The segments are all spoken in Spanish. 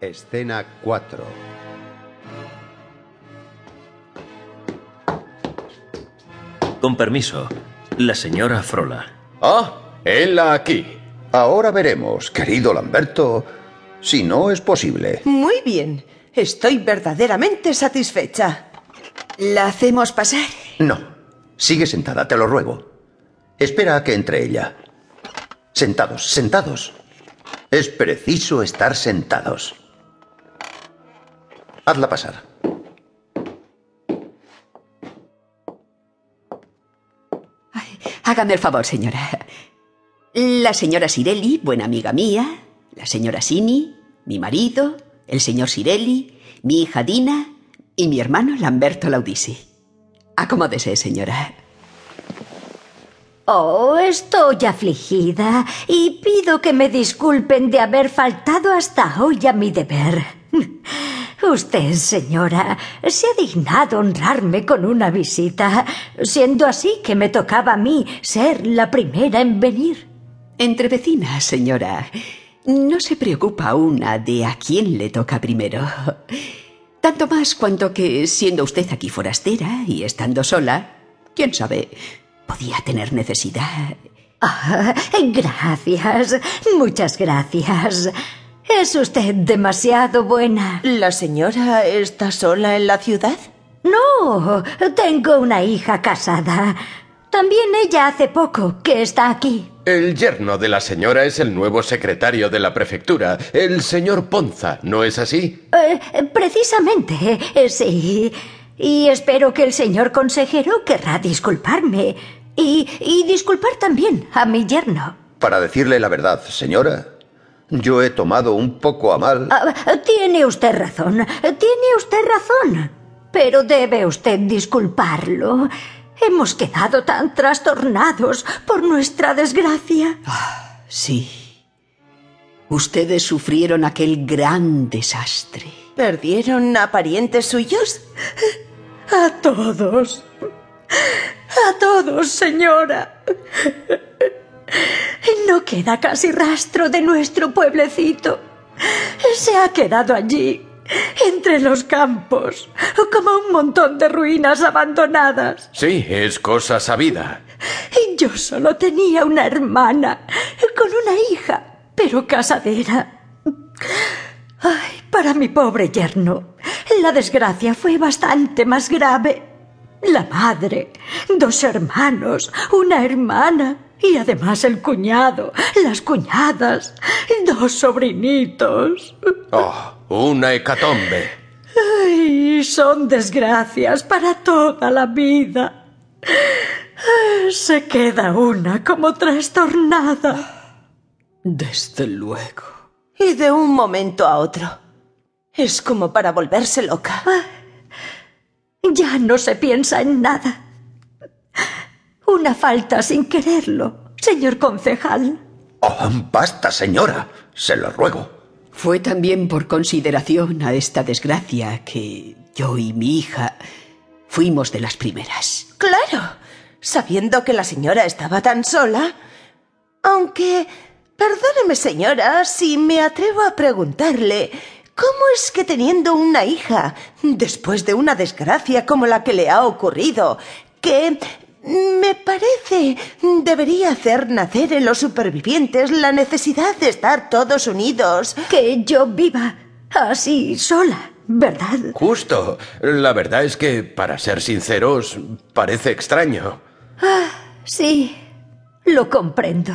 Escena 4. Con permiso, la señora Frola. Ah, hela aquí. Ahora veremos, querido Lamberto, si no es posible. Muy bien. Estoy verdaderamente satisfecha. ¿La hacemos pasar? No. Sigue sentada, te lo ruego. Espera a que entre ella. Sentados, sentados. Es preciso estar sentados. Hazla pasar. Hágame el favor, señora. La señora Sirelli, buena amiga mía, la señora Sini, mi marido, el señor Sirelli, mi hija Dina y mi hermano Lamberto Laudisi. Acomódese, señora. Oh, estoy afligida y pido que me disculpen de haber faltado hasta hoy a mi deber. Usted, señora, se ha dignado honrarme con una visita, siendo así que me tocaba a mí ser la primera en venir. Entre vecinas, señora. No se preocupa una de a quién le toca primero. Tanto más cuanto que, siendo usted aquí forastera y estando sola, quién sabe, podía tener necesidad. Ah, gracias, muchas gracias. Es usted demasiado buena. ¿La señora está sola en la ciudad? No, tengo una hija casada. También ella hace poco que está aquí. El yerno de la señora es el nuevo secretario de la prefectura, el señor Ponza, ¿no es así? Eh, precisamente, eh, sí. Y espero que el señor consejero querrá disculparme. Y, y disculpar también a mi yerno. Para decirle la verdad, señora, yo he tomado un poco a mal. Ah, tiene usted razón, tiene usted razón. Pero debe usted disculparlo. Hemos quedado tan trastornados por nuestra desgracia. Ah, sí. Ustedes sufrieron aquel gran desastre. ¿Perdieron a parientes suyos? A todos. A todos, señora. No queda casi rastro de nuestro pueblecito. Se ha quedado allí, entre los campos, como un montón de ruinas abandonadas. Sí, es cosa sabida. Yo solo tenía una hermana, con una hija, pero casadera. Ay, para mi pobre yerno, la desgracia fue bastante más grave. La madre, dos hermanos, una hermana y además el cuñado, las cuñadas, dos sobrinitos. Oh, una hecatombe. Ay, son desgracias para toda la vida. Se queda una como trastornada. Desde luego. Y de un momento a otro. Es como para volverse loca. Ya no se piensa en nada. Una falta sin quererlo, señor concejal. Oh, basta, señora. Se lo ruego. Fue también por consideración a esta desgracia que yo y mi hija fuimos de las primeras. Claro, sabiendo que la señora estaba tan sola. Aunque, perdóneme señora, si me atrevo a preguntarle, ¿cómo es que teniendo una hija, después de una desgracia como la que le ha ocurrido, que me parece debería hacer nacer en los supervivientes la necesidad de estar todos unidos. Que yo viva así sola, ¿verdad? Justo. La verdad es que, para ser sinceros, parece extraño. Ah, sí, lo comprendo.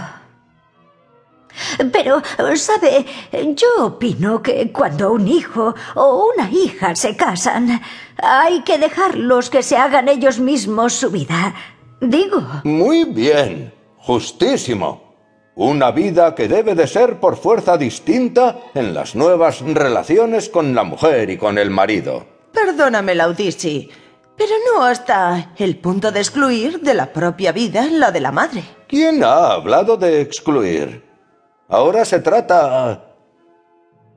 Pero, ¿sabe? Yo opino que cuando un hijo o una hija se casan, hay que dejarlos que se hagan ellos mismos su vida. Digo. Muy bien. Justísimo. Una vida que debe de ser por fuerza distinta en las nuevas relaciones con la mujer y con el marido. Perdóname, Laudisi, pero no hasta el punto de excluir de la propia vida la de la madre. ¿Quién ha hablado de excluir? Ahora se trata...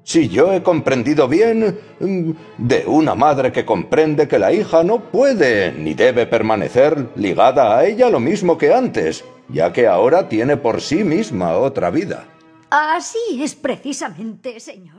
Si yo he comprendido bien, de una madre que comprende que la hija no puede ni debe permanecer ligada a ella lo mismo que antes, ya que ahora tiene por sí misma otra vida. Así es precisamente, señor.